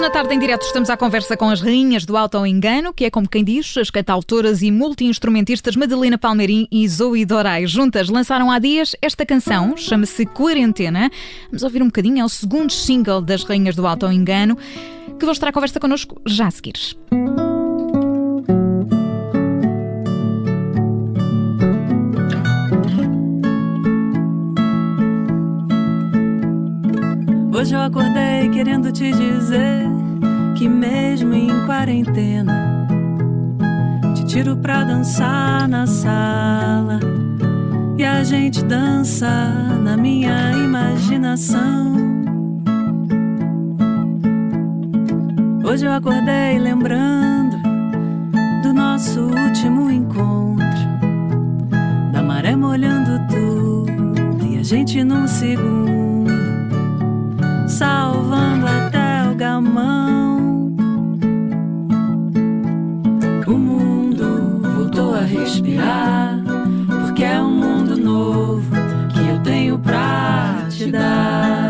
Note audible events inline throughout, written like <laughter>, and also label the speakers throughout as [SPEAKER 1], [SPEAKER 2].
[SPEAKER 1] Hoje na tarde em direto estamos à conversa com as rainhas do auto-engano, que é como quem diz, as cantautoras e multi-instrumentistas Madalena Palmeirim e Zoe Dorai. Juntas lançaram há dias esta canção, chama-se Quarentena. Vamos ouvir um bocadinho, é o segundo single das rainhas do auto-engano, que vou estar à conversa connosco já a seguir.
[SPEAKER 2] Hoje eu acordei querendo te dizer que mesmo em quarentena te tiro pra dançar na sala e a gente dança na minha imaginação. Hoje eu acordei lembrando do nosso último encontro, da maré molhando tudo e a gente num segundo salvando até o gamão. O mundo voltou a respirar, porque é um mundo novo que eu tenho pra te dar.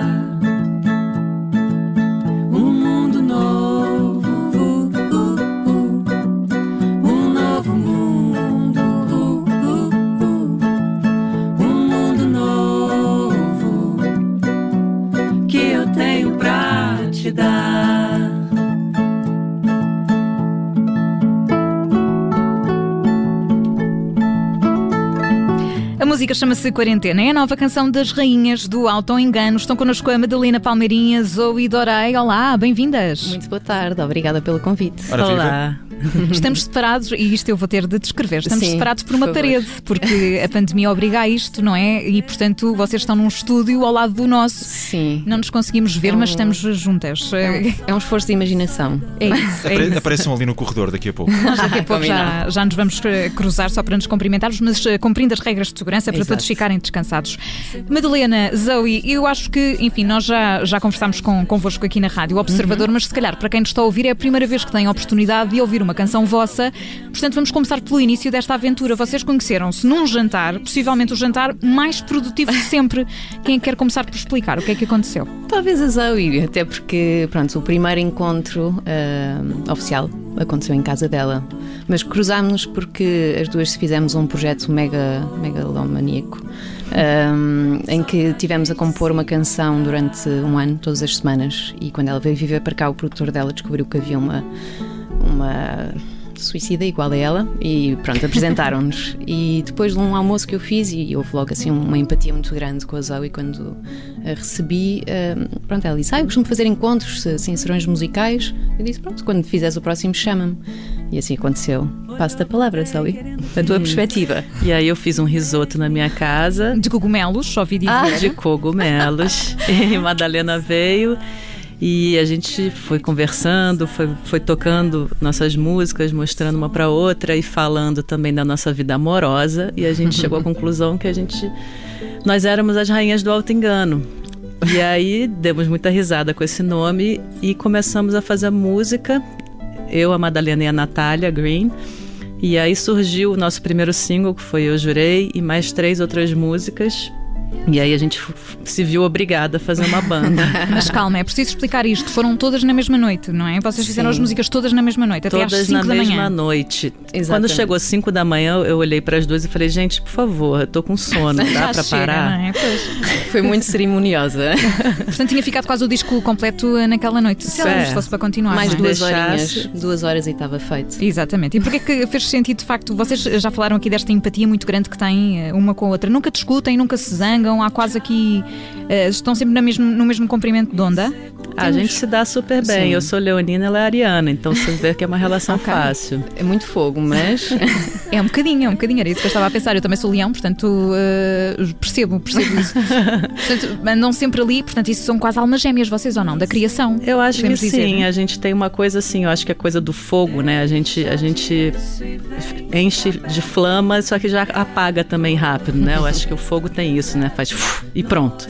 [SPEAKER 1] Música chama-se Quarentena, é a nova canção das rainhas do auto-engano. Estão connosco a Madalena Palmeirinha, Zoe Dorai. Olá, bem-vindas.
[SPEAKER 3] Muito boa tarde, obrigada pelo convite.
[SPEAKER 4] Ora, viva. <laughs>
[SPEAKER 1] Estamos separados, e isto eu vou ter de descrever, estamos
[SPEAKER 3] Sim,
[SPEAKER 1] separados por uma
[SPEAKER 3] por
[SPEAKER 1] parede, porque a pandemia obriga a isto, não é? E portanto vocês estão num estúdio ao lado do nosso.
[SPEAKER 3] Sim.
[SPEAKER 1] Não nos conseguimos ver,
[SPEAKER 3] É um-
[SPEAKER 1] mas estamos juntas.
[SPEAKER 3] É um esforço de imaginação.
[SPEAKER 1] É isso. É isso.
[SPEAKER 4] apareçam ali no corredor daqui a pouco.
[SPEAKER 1] Nós daqui a <laughs> pouco já, já nos vamos eh, cruzar só para nos cumprimentarmos, mas eh, cumprindo as regras de segurança para
[SPEAKER 3] Exato.
[SPEAKER 1] todos ficarem descansados. Madalena, Zoe, eu acho que, enfim, nós já, já conversámos com, convosco aqui na Rádio Observador,
[SPEAKER 3] Uhum.
[SPEAKER 1] mas se calhar para quem nos está a ouvir é a primeira vez que tem a oportunidade de ouvir uma canção vossa. Portanto, vamos começar pelo início desta aventura. Vocês conheceram-se num jantar, possivelmente o jantar mais produtivo de sempre. Quem é que quer começar por explicar o que é que aconteceu?
[SPEAKER 3] Talvez a Zoe, até porque, pronto, o primeiro encontro ah, oficial aconteceu em casa dela. Mas cruzámos-nos porque as duas fizemos um projeto mega, megalomaníaco. ah, em que tivemos a compor uma canção durante um ano, todas as semanas, e quando ela veio viver para cá, o produtor dela descobriu que havia uma, uma suicida igual a ela e pronto, apresentaram-nos. <laughs> e depois de um almoço que eu fiz, e houve logo assim uma empatia muito grande com a Zoe quando a recebi, eh, pronto, ela disse: Ah, eu costumo fazer encontros, assim, serões musicais. Eu disse: Pronto, quando fizeres o próximo, chama-me. E assim aconteceu. Passo-te a palavra, Zoe, da tua perspectiva.
[SPEAKER 2] E aí eu fiz um risoto na minha casa
[SPEAKER 1] De cogumelos, só ouvi dizer.
[SPEAKER 3] Ah,
[SPEAKER 2] de cogumelos. <laughs> e Madalena veio e a gente foi conversando, foi, foi tocando nossas músicas, mostrando uma para outra e falando também da nossa vida amorosa. E a gente chegou à <laughs> conclusão que a gente nós éramos as rainhas do alto engano. E aí demos muita risada com esse nome e começamos a fazer música. Eu, a Madalena e a Natália Green. E aí surgiu o nosso primeiro single, que foi Eu Jurei, e mais três outras músicas. E aí a gente se viu obrigada a fazer uma banda. <laughs>
[SPEAKER 1] Mas calma, é preciso explicar isto. Foram todas na mesma noite, não é? Vocês fizeram
[SPEAKER 3] Sim.
[SPEAKER 1] as músicas todas na mesma noite, até às
[SPEAKER 2] Todas
[SPEAKER 1] 5
[SPEAKER 2] na
[SPEAKER 1] da
[SPEAKER 2] mesma
[SPEAKER 1] manhã.
[SPEAKER 2] noite. Quando
[SPEAKER 3] Exatamente.
[SPEAKER 2] chegou às 5 da manhã, eu olhei para as duas e falei, gente, por favor, eu tô com sono, dá <laughs>
[SPEAKER 1] Já
[SPEAKER 2] para parar?
[SPEAKER 1] não é? Pois.
[SPEAKER 3] Foi muito cerimoniosa. <laughs>
[SPEAKER 1] Portanto, tinha ficado quase o disco completo eh, naquela noite. Se
[SPEAKER 2] É.
[SPEAKER 1] fosse para continuar.
[SPEAKER 3] Mais
[SPEAKER 1] é?
[SPEAKER 3] duas
[SPEAKER 2] deixasse-
[SPEAKER 3] horinhas, duas horas e estava feito.
[SPEAKER 1] Exatamente. E porquê que fez sentido, de facto, vocês já falaram aqui desta empatia muito grande que têm eh, uma com a outra. Nunca discutem, nunca se zangam, há quase aqui. eh, estão sempre na mesmo, no mesmo comprimento de onda.
[SPEAKER 2] A gente se dá super bem.
[SPEAKER 3] Sim.
[SPEAKER 2] Eu sou leonina, ela é ariana, então você vê que é uma <laughs> relação
[SPEAKER 1] Ok.
[SPEAKER 2] fácil.
[SPEAKER 3] É muito fogo, mas <laughs>
[SPEAKER 1] É um bocadinho, é um bocadinho. Era isso que eu estava a pensar. Eu também sou leão, portanto eh, percebo, percebo isso. <laughs> portanto, andam sempre ali, portanto, isso são quase almas gêmeas, vocês ou não? Da criação.
[SPEAKER 2] Eu acho que
[SPEAKER 1] dizer,
[SPEAKER 2] sim,
[SPEAKER 1] né?
[SPEAKER 2] a gente tem uma coisa assim, eu acho que é coisa do fogo, né? A gente, a gente enche de flama, só que já apaga também rápido, né? Eu acho que o fogo tem isso, né? Faz e pronto.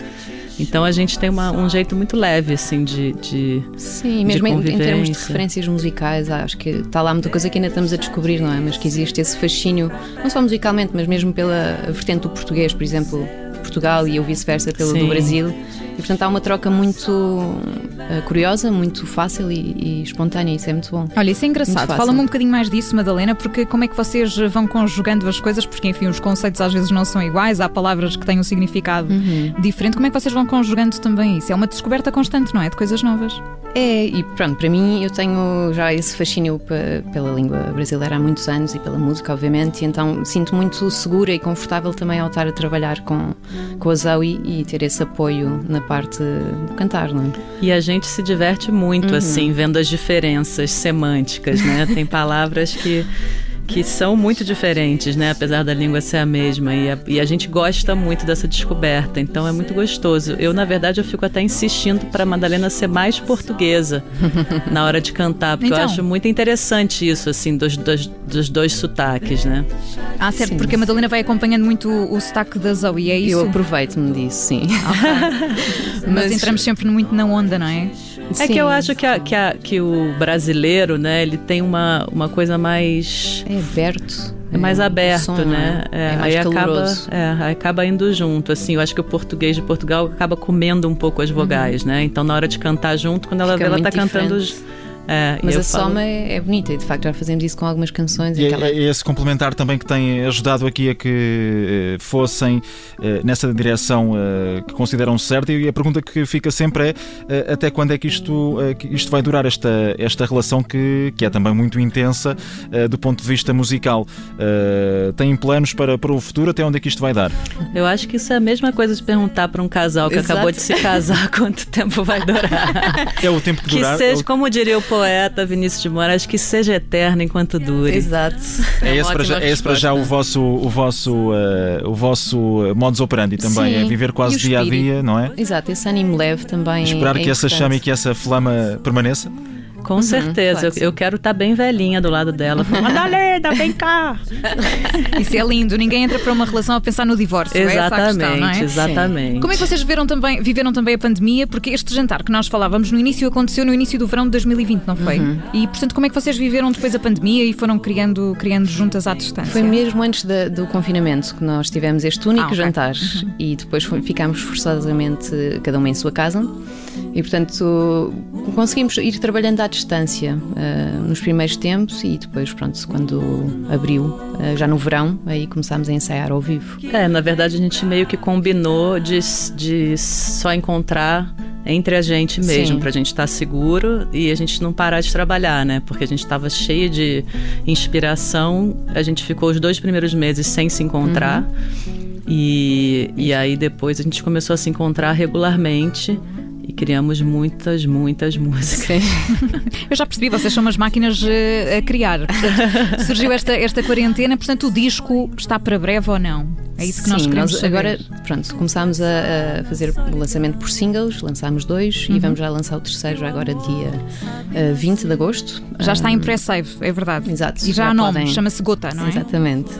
[SPEAKER 2] Então a gente tem uma- um jeito muito leve, assim, de. de
[SPEAKER 3] sim, mesmo em, em termos de referências musicais, acho que está lá muita coisa que ainda estamos a descobrir, não é? Mas que existe esse fascínio, não só musicalmente, mas mesmo pela vertente do português, por exemplo, Portugal e eu vice-versa pelo
[SPEAKER 2] Sim.
[SPEAKER 3] do Brasil. Portanto há uma troca muito uh, curiosa, muito fácil e, e, espontânea, isso é muito bom.
[SPEAKER 1] Olha, isso é engraçado. Fala-me um bocadinho mais disso, Madalena, porque como é que vocês vão conjugando as coisas? Porque, enfim, os conceitos às vezes não são iguais, há palavras que têm um significado uhum. diferente. Como é que vocês vão conjugando também isso? É uma descoberta constante, não é? De coisas novas.
[SPEAKER 3] É, e pronto, para mim eu tenho já esse fascínio pela língua brasileira há muitos anos e pela música, obviamente, e então sinto muito segura e confortável também ao estar a trabalhar com, com a Zoe e ter esse apoio na parte do cantar, não é?
[SPEAKER 2] E a gente se diverte muito, uhum. assim, vendo as diferenças semânticas, né? Tem palavras que que são muito diferentes, né? Apesar da língua ser a mesma. E a, e a, gente gosta muito dessa descoberta, então é muito gostoso. Eu, na verdade, eu fico até insistindo para a Madalena ser mais portuguesa <laughs> na hora de cantar, porque então. eu acho muito interessante isso, assim, dos, dos, dos dois sotaques, né?
[SPEAKER 1] Ah, certo, sim. porque a Madalena vai acompanhando muito o, o sotaque da Zoe, é isso?
[SPEAKER 3] Eu aproveito-me disso, sim.
[SPEAKER 1] Okay. <laughs> Mas, Mas entramos sempre muito na onda, não é?
[SPEAKER 2] É que eu acho que, a, que, a, que o brasileiro, né, ele tem uma, uma coisa mais.
[SPEAKER 3] É aberto.
[SPEAKER 2] É mais é, aberto, som,
[SPEAKER 3] né? É, é mais
[SPEAKER 2] aí acaba, é, acaba indo junto, assim. Eu acho que o português de Portugal acaba comendo um pouco as vogais, uhum. né? Então, na hora de cantar junto, quando ela Fica vê, ela tá cantando
[SPEAKER 3] é, Mas a falo... soma é, é, bonita e de facto já fazemos isso com algumas canções.
[SPEAKER 4] E é aquela... é esse complementar também que tem ajudado aqui a que eh, fossem eh, nessa direção eh, que consideram certa e a pergunta que fica sempre é até quando é que isto, que isto vai durar, esta, esta relação que, que é também muito intensa do ponto de vista musical. Têm planos para, para o futuro? Até onde é que isto vai dar?
[SPEAKER 2] Eu acho que isso é a mesma coisa de perguntar para um casal que Exato. acabou de se casar <laughs> quanto tempo vai durar.
[SPEAKER 4] É o tempo que durar.
[SPEAKER 2] Que seja, como diria o poeta Vinícius de Moraes, que seja eterno enquanto dure.
[SPEAKER 3] Exato.
[SPEAKER 4] É, esse, para já, é esse para já o vosso, o vosso, uh, o vosso modus operandi também, é Sim. é viver quase dia a dia, não é?
[SPEAKER 3] Exato, esse ânimo leve também.
[SPEAKER 4] Esperar
[SPEAKER 3] é
[SPEAKER 4] que essa chama e que essa flama permaneça?
[SPEAKER 2] Com uhum, certeza. Eu, eu, quero estar tá bem velhinha do lado dela. Madalena, vem cá! <laughs>
[SPEAKER 1] Isso é lindo. Ninguém entra para uma relação a pensar no divórcio.
[SPEAKER 2] Exatamente,
[SPEAKER 1] é questão, é?
[SPEAKER 2] exatamente.
[SPEAKER 1] Como é que vocês viveram também, viveram também a pandemia? Porque este jantar que nós falávamos no início aconteceu no início do verão de 2020, não foi? Uhum. E, portanto, como é que vocês viveram depois a pandemia e foram criando, criando juntas à distância?
[SPEAKER 3] Foi mesmo antes do confinamento que nós tivemos este único ah, okay. jantar uhum. e depois foi, ficámos forçosamente cada uma em sua casa. E, portanto, conseguimos ir trabalhando à distância uh, nos primeiros tempos e depois, pronto, quando abriu, uh, já no verão, aí começámos a ensaiar ao vivo.
[SPEAKER 2] É, na verdade, a gente meio que combinou de, de só encontrar entre a gente mesmo, para a gente estar tá seguro e a gente não parar de trabalhar, né? Porque a gente estava cheio de inspiração, a gente ficou os dois primeiros meses sem se encontrar. Uhum. E, e aí depois a gente começou a se encontrar regularmente e criamos muitas, muitas músicas.
[SPEAKER 1] Eu já percebi, vocês são umas máquinas eh, a criar. Portanto, surgiu esta, esta quarentena, portanto o disco está para breve ou não? É isso que
[SPEAKER 3] Sim,
[SPEAKER 1] nós queremos nós
[SPEAKER 3] agora, pronto, começámos a, a, fazer o lançamento por singles, lançámos dois uhum. e vamos já lançar o terceiro já agora dia uh, eh, 20 de agosto.
[SPEAKER 1] Já um, está em pré-save, é verdade.
[SPEAKER 3] Exato.
[SPEAKER 1] E já, já há nome, podem... chama-se Gota, não é?
[SPEAKER 3] Exatamente.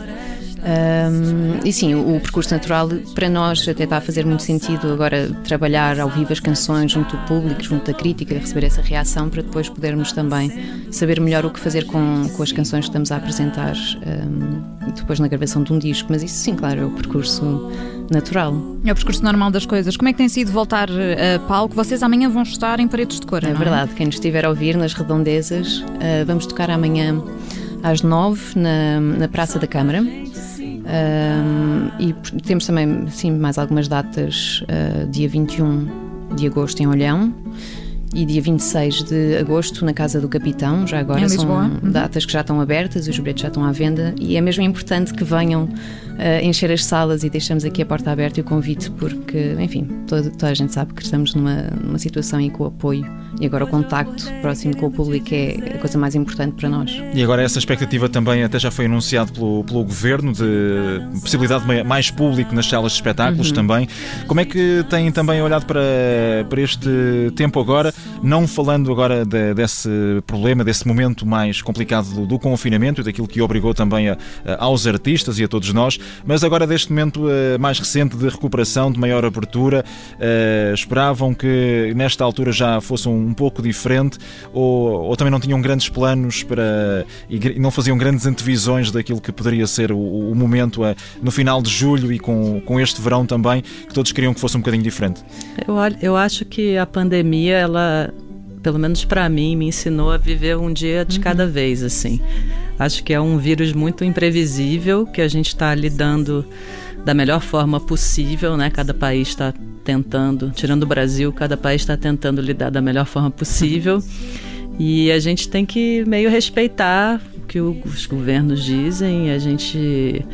[SPEAKER 3] Um, e sim, o, o, percurso natural para nós até está a fazer muito sentido agora trabalhar ao vivo as canções junto do público, junto da crítica, receber essa reação para depois podermos também saber melhor o que fazer com, com as canções que estamos a apresentar um, depois na gravação de um disco. Mas isso sim, claro, é o percurso natural.
[SPEAKER 1] É o percurso normal das coisas. Como é que tem sido voltar a palco? Vocês amanhã vão estar em Paredes de Cor,
[SPEAKER 3] É,
[SPEAKER 1] é
[SPEAKER 3] verdade, quem nos estiver a ouvir nas redondezas, uh, vamos tocar amanhã às nove na, na Praça da Câmara. Um, e temos também sim, mais algumas datas, uh, dia 21 de agosto em Olhão e dia 26 de agosto na Casa do Capitão, já agora são uhum. datas que já estão abertas, os bilhetes já estão à venda e é mesmo importante que venham uh, encher as salas e deixamos aqui a porta aberta e o convite porque, enfim, toda, toda a gente sabe que estamos numa, numa situação em que o apoio e agora o contacto próximo com o público é a coisa mais importante para nós.
[SPEAKER 4] E agora essa expectativa também até já foi anunciado pelo, pelo Governo de possibilidade de mais público nas salas de espetáculos uhum. também. Como é que têm também olhado para, para este tempo agora, não falando agora de, desse problema, desse momento mais complicado do, do confinamento e daquilo que obrigou também a, a, aos artistas e a todos nós, mas agora deste momento uh, mais recente de recuperação, de maior abertura, uh, esperavam que nesta altura já fosse um pouco diferente ou, ou também não tinham grandes planos para e não faziam grandes antevisões daquilo que poderia ser o, o momento uh, no final de julho e com, com este verão também, que todos queriam que fosse um bocadinho diferente?
[SPEAKER 2] Eu, eu acho que a pandemia, ela pelo menos para mim, me ensinou a viver um dia de uhum. cada vez, assim. Acho que é um vírus muito imprevisível que a gente está lidando da melhor forma possível, né? Cada país está tentando, tirando o Brasil, cada país está tentando lidar da melhor forma possível. E a gente tem que meio respeitar o que os governos dizem, a gente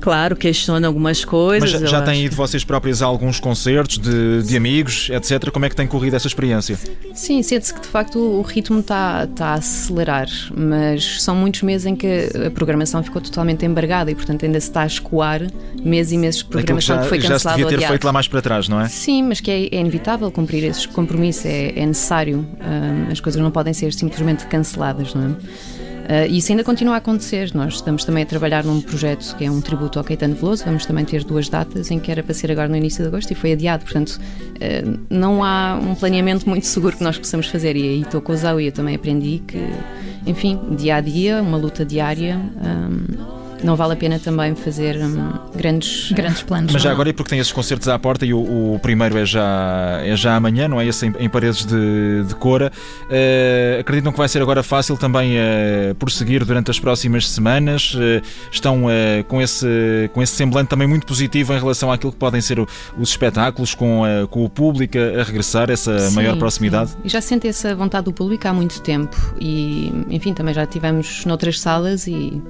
[SPEAKER 2] Claro, questiona algumas coisas.
[SPEAKER 4] Mas já, já têm ido vocês próprios a alguns concertos de, de amigos, etc. Como é que tem corrido essa experiência?
[SPEAKER 3] Sim, sente-se que de facto o ritmo está, tá a acelerar, mas são muitos meses em que a programação ficou totalmente embargada e, portanto, ainda se está a escoar meses e meses de programação
[SPEAKER 4] já,
[SPEAKER 3] que foi
[SPEAKER 4] cancelado. Já se devia ter feito lá mais para trás, não é?
[SPEAKER 3] Sim, mas que é, é inevitável cumprir esses compromissos, é, é necessário. Um, as coisas não podem ser simplesmente canceladas, não é? Uh, isso ainda continua a acontecer. Nós estamos também a trabalhar num projeto que é um tributo ao Caetano Veloso. Vamos também ter duas datas em que era para ser agora no início de agosto e foi adiado. Portanto, uh, não há um planeamento <laughs> muito seguro que nós possamos fazer. E aí estou com o Zau e eu também aprendi que, enfim, dia a dia, uma luta diária. Um, não vale a pena também fazer hum, grandes,
[SPEAKER 1] grandes planos.
[SPEAKER 4] Mas já agora, e porque tem esses concertos à porta, e o, o, primeiro é já, é já amanhã, não é? Esse em, em paredes de, de Cora. Uh, acreditam que vai ser agora fácil também uh, prosseguir durante as próximas semanas? Uh, estão com, esse, com esse semblante também muito positivo em relação àquilo que podem ser o, os espetáculos, com, com o público a, regressar, essa sim, maior proximidade?
[SPEAKER 3] Sim. Já sente essa vontade do público há muito tempo e, enfim, também já tivemos noutras salas e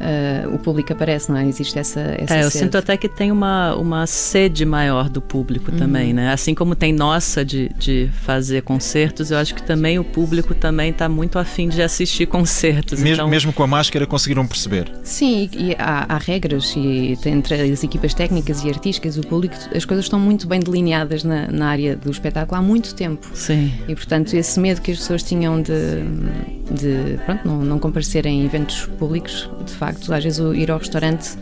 [SPEAKER 3] uh, o público aparece, não é? Existe essa, essa
[SPEAKER 2] É, eu sede. sinto até que tem uma, uma sede maior do público uhum. também, né? Assim como tem nossa de, de fazer concertos, eu acho que também o público também está muito afim de assistir <laughs> concertos.
[SPEAKER 4] Mesmo, então... mesmo com a máscara conseguiram perceber?
[SPEAKER 3] Sim, e, e há, há, regras e entre as equipas técnicas e artísticas, o público, as coisas estão muito bem delineadas na, na área do espetáculo há muito tempo.
[SPEAKER 2] Sim.
[SPEAKER 3] E portanto esse medo que as pessoas tinham de, de pronto, não, não comparecerem em eventos públicos, de facto, às vezes ir ao restaurante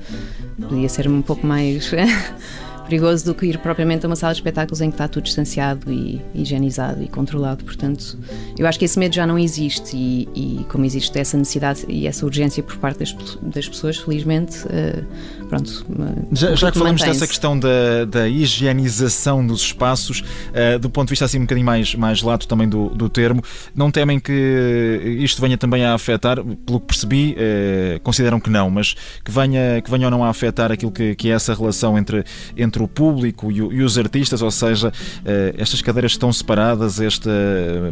[SPEAKER 3] podia ser um pouco mais <laughs> perigoso do que ir propriamente a uma sala de espetáculos em que está tudo distanciado e higienizado e controlado. Portanto, eu acho que esse medo já não existe e, e como existe essa necessidade e essa urgência por parte das, das pessoas, felizmente, uh, pronto.
[SPEAKER 4] Já, já que falamos dessa questão da, da, higienização dos espaços, uh, do ponto de vista assim um bocadinho mais, mais lato também do, do termo, não temem que isto venha também a afetar, pelo que percebi, uh, consideram que não, mas que venha, que venha ou não a afetar aquilo que, que é essa relação entre, entre entre o público e, os artistas, ou seja, eh, estas cadeiras estão separadas, este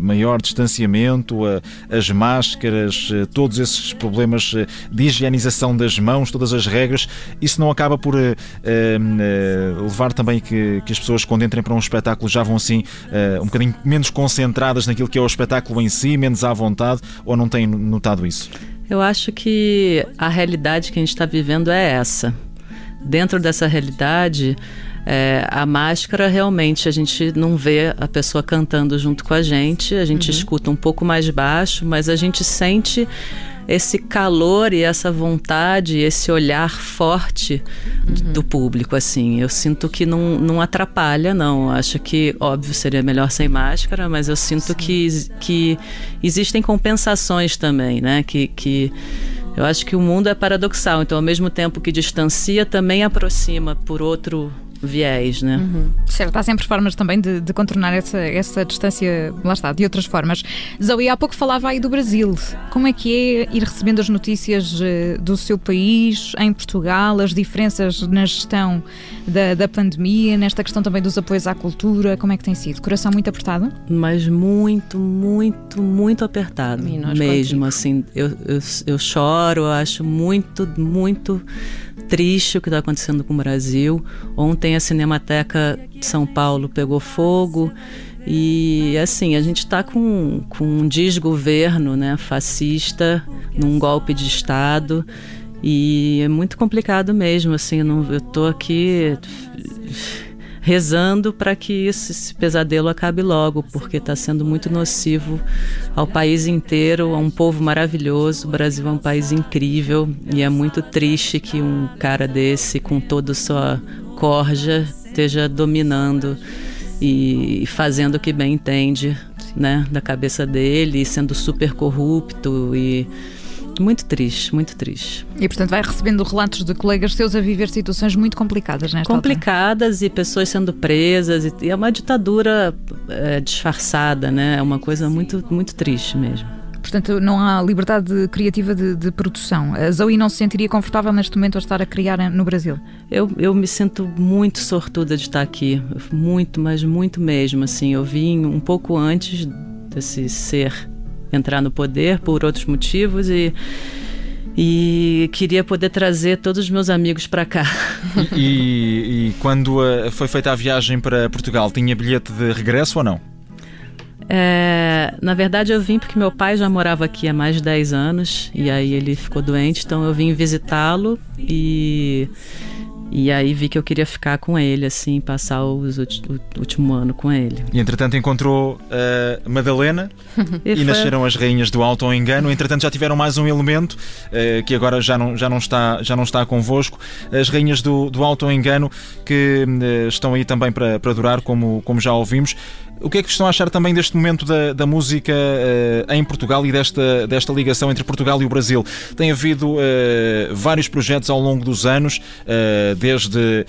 [SPEAKER 4] maior distanciamento, as máscaras, eh, todos esses problemas eh, de higienização das mãos, todas as regras, isso não acaba por levar também que, que as pessoas, quando entrem para um espetáculo, já vão assim um bocadinho menos concentradas naquilo que é o espetáculo em si, menos à vontade, ou não têm notado isso?
[SPEAKER 2] Eu acho que a realidade que a gente está vivendo é essa dentro dessa realidade, é, a máscara realmente a gente não vê a pessoa cantando junto com a gente, a gente uhum. escuta um pouco mais baixo, mas a gente sente esse calor e essa vontade, esse olhar forte uhum. do público, assim. Eu sinto que não, não atrapalha, não. Acho que, óbvio, seria melhor sem máscara, mas eu sinto que, que existem compensações também, né? Que, que eu acho que o mundo é paradoxal, então ao mesmo tempo que distancia, também aproxima por outro viés, né?
[SPEAKER 1] Uhum. Certo, há sempre formas também de, de, contornar essa, essa distância, lá está, de outras formas. Zoe, há pouco falava aí do Brasil. Como é que é ir recebendo as notícias eh, do seu país, em Portugal, as diferenças na gestão da, da pandemia, nesta questão também dos apoios à cultura, como é que tem sido? Coração muito apertado?
[SPEAKER 2] Mas muito, muito, muito apertado. Mesmo, assim, eu, eu, eu choro, eu acho muito, muito triste o que está acontecendo com o Brasil. Ontem a Cinemateca de São Paulo pegou fogo. E assim, a gente está com, com um desgoverno né, fascista, num golpe de Estado. E é muito complicado mesmo, assim, não, eu estou aqui rezando para que esse, esse pesadelo acabe logo, porque está sendo muito nocivo ao país inteiro, a um povo maravilhoso. O Brasil é um país incrível e é muito triste que um cara desse, com toda sua corja, esteja dominando e fazendo o que bem entende, né, da cabeça dele, sendo super corrupto e muito triste, muito triste.
[SPEAKER 1] E portanto vai recebendo relatos de colegas seus a viver situações muito complicadas nesta
[SPEAKER 2] Complicadas altura. e pessoas sendo presas e, é uma ditadura é, disfarçada, né? É uma coisa muito, muito triste mesmo.
[SPEAKER 1] Portanto, não há liberdade criativa de, de, produção. A Zoe não se sentiria confortável neste momento a estar a criar no Brasil?
[SPEAKER 2] Eu, eu me sinto muito sortuda de estar aqui. Muito, mas muito mesmo. Assim, eu vim um pouco antes desse ser entrar no poder por outros motivos e e queria poder trazer todos os meus amigos para cá.
[SPEAKER 4] E, e, quando uh, foi feita a viagem para Portugal, tinha bilhete de regresso ou não?
[SPEAKER 2] É, na verdade, eu vim porque meu pai já morava aqui há mais de 10 anos e aí ele ficou doente, então eu vim visitá-lo e e aí vi que eu queria ficar com ele, assim, passar os, o, último ano com ele.
[SPEAKER 4] E entretanto encontrou uh, Madalena <laughs> e, e foi... nasceram as rainhas do Alto ao Engano. Entretanto já tiveram mais um elemento uh, que agora já não, já, não está, já não está convosco. As rainhas do, do Alto ao Engano que uh, estão aí também para, para durar, como, como já ouvimos. O que é que estão a achar também deste momento da, da música uh, em Portugal e desta, desta ligação entre Portugal e o Brasil? Tem havido uh, vários projetos ao longo dos anos, uh, desde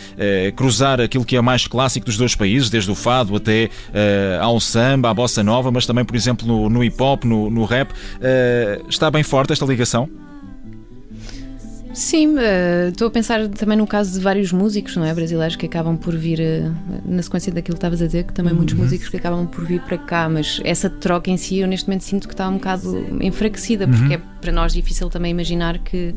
[SPEAKER 4] cruzar aquilo que é mais clássico dos dois países, desde o fado até ao samba, à bossa nova, mas também, por exemplo, no, no hip hop, no, no rap. está bem forte esta ligação?
[SPEAKER 3] Sim, uh, estou a pensar também no caso de vários músicos, não é? Brasileiros que acabam por vir, uh, na sequência daquilo que estavas a dizer, que também uhum. muitos músicos que acabam por vir para cá, mas essa troca em si eu neste momento sinto que está um bocado enfraquecida, uhum. porque é para nós difícil também imaginar que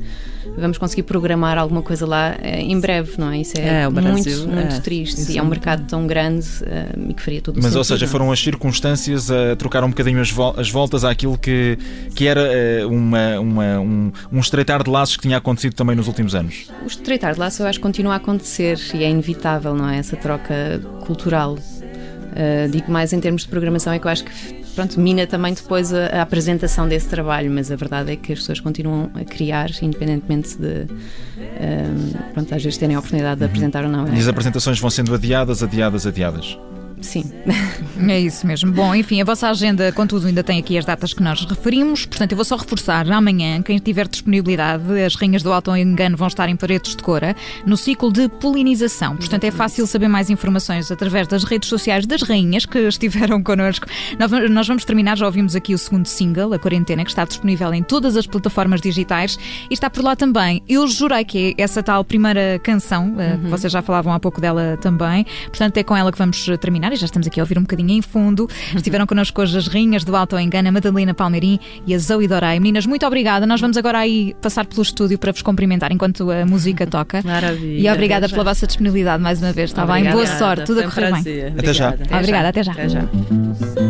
[SPEAKER 3] vamos conseguir programar alguma coisa lá uh, em breve, não é? Isso é, é Brasil, muito, muito é, triste e é um mercado tão grande e que faria todo o
[SPEAKER 4] Mas,
[SPEAKER 3] sentido,
[SPEAKER 4] ou seja, foram as circunstâncias a trocar um bocadinho as, vo as voltas àquilo que, que era uma, uma, um, um estreitar de laços que tinha acontecido também nos últimos anos?
[SPEAKER 3] O estreitar de laços eu acho que continua a acontecer e é inevitável, não é? Essa troca cultural. Uh, digo mais em termos de programação, é que eu acho que pronto, mina também depois a, a, apresentação desse trabalho, mas a verdade é que as pessoas continuam a criar, independentemente de um, ah, pronto, às vezes terem a oportunidade de uhum. apresentar ou não.
[SPEAKER 4] E as apresentações vão sendo adiadas, adiadas, adiadas.
[SPEAKER 3] Sim.
[SPEAKER 1] É isso mesmo. Bom, enfim, a vossa agenda, contudo, ainda tem aqui as datas que nós referimos. Portanto, eu vou só reforçar amanhã, quem tiver disponibilidade, as Rainhas do Alto Engano vão estar em Paredes de Cora, no ciclo de polinização. Portanto, é fácil saber mais informações através das redes sociais das Rainhas que estiveram <laughs> connosco. Nós vamos terminar, já ouvimos aqui o segundo single, A Quarentena, que está disponível em todas as plataformas digitais e está por lá também. Eu jurei que é essa tal primeira canção, eh, uhum. vocês já falavam há pouco dela também. Portanto, é com ela que vamos terminar e já estamos aqui a ouvir um bocadinho em fundo. Estiveram connosco hoje as Rainhas do Alto Engana, a Madalena Palmeirim e a Zoe Dorai. Meninas, muito obrigada. Nós vamos agora aí passar pelo estúdio para vos cumprimentar enquanto a música toca.
[SPEAKER 2] Maravilha.
[SPEAKER 1] E obrigada pela vossa disponibilidade mais uma vez. Está bem? Boa sorte, tudo a correr bem.
[SPEAKER 4] Até já.
[SPEAKER 1] Obrigada, até já. Até já.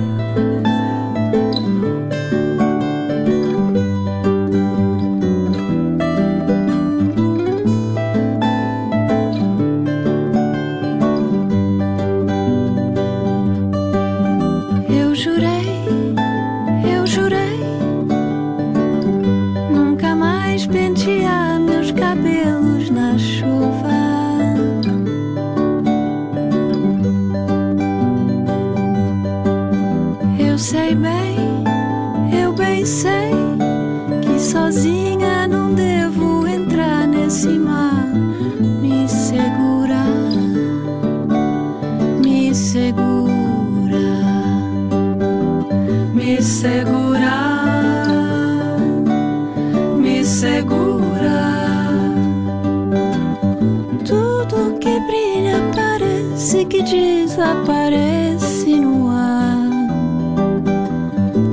[SPEAKER 1] Desaparece no ar,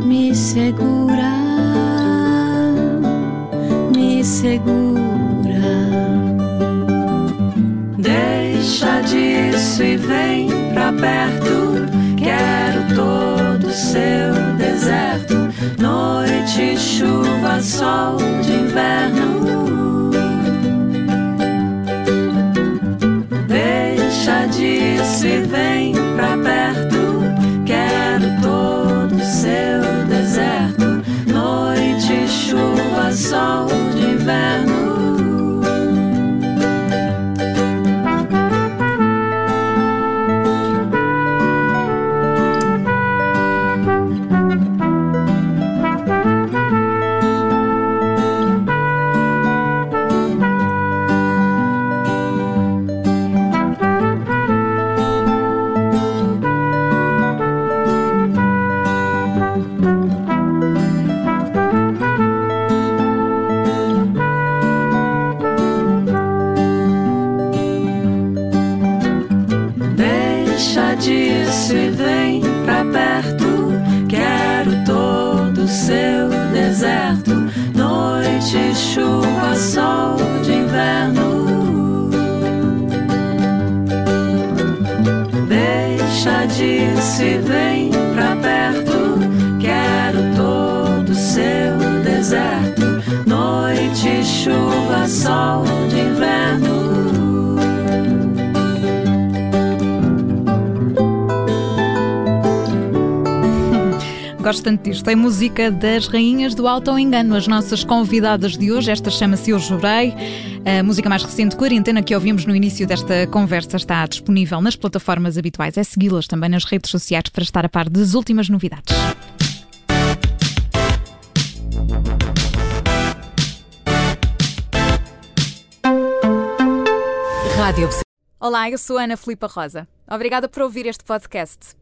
[SPEAKER 1] me segura, me segura. Deixa disso e vem pra perto. Quero todo seu deserto, noite, chuva, sol de inverno. Deixa disso e vem pra
[SPEAKER 2] perto, quero todo o seu deserto, noite, chuva, sol de inverno. Seu deserto, noite, chuva, sol de inverno. Deixa disso e vem pra perto. Quero todo seu deserto, noite, chuva, sol de inverno.
[SPEAKER 1] Gosto tanto disto. É música das Rainhas do Alto Engano. As nossas convidadas de hoje, esta chama-se Eu Jurei. A música mais recente, Quarentena, que ouvimos no início desta conversa, está disponível nas plataformas habituais. É segui-las também nas redes sociais para estar a par das últimas novidades. Rádio Olá, eu sou Ana Filipa Rosa. Obrigada por ouvir este podcast.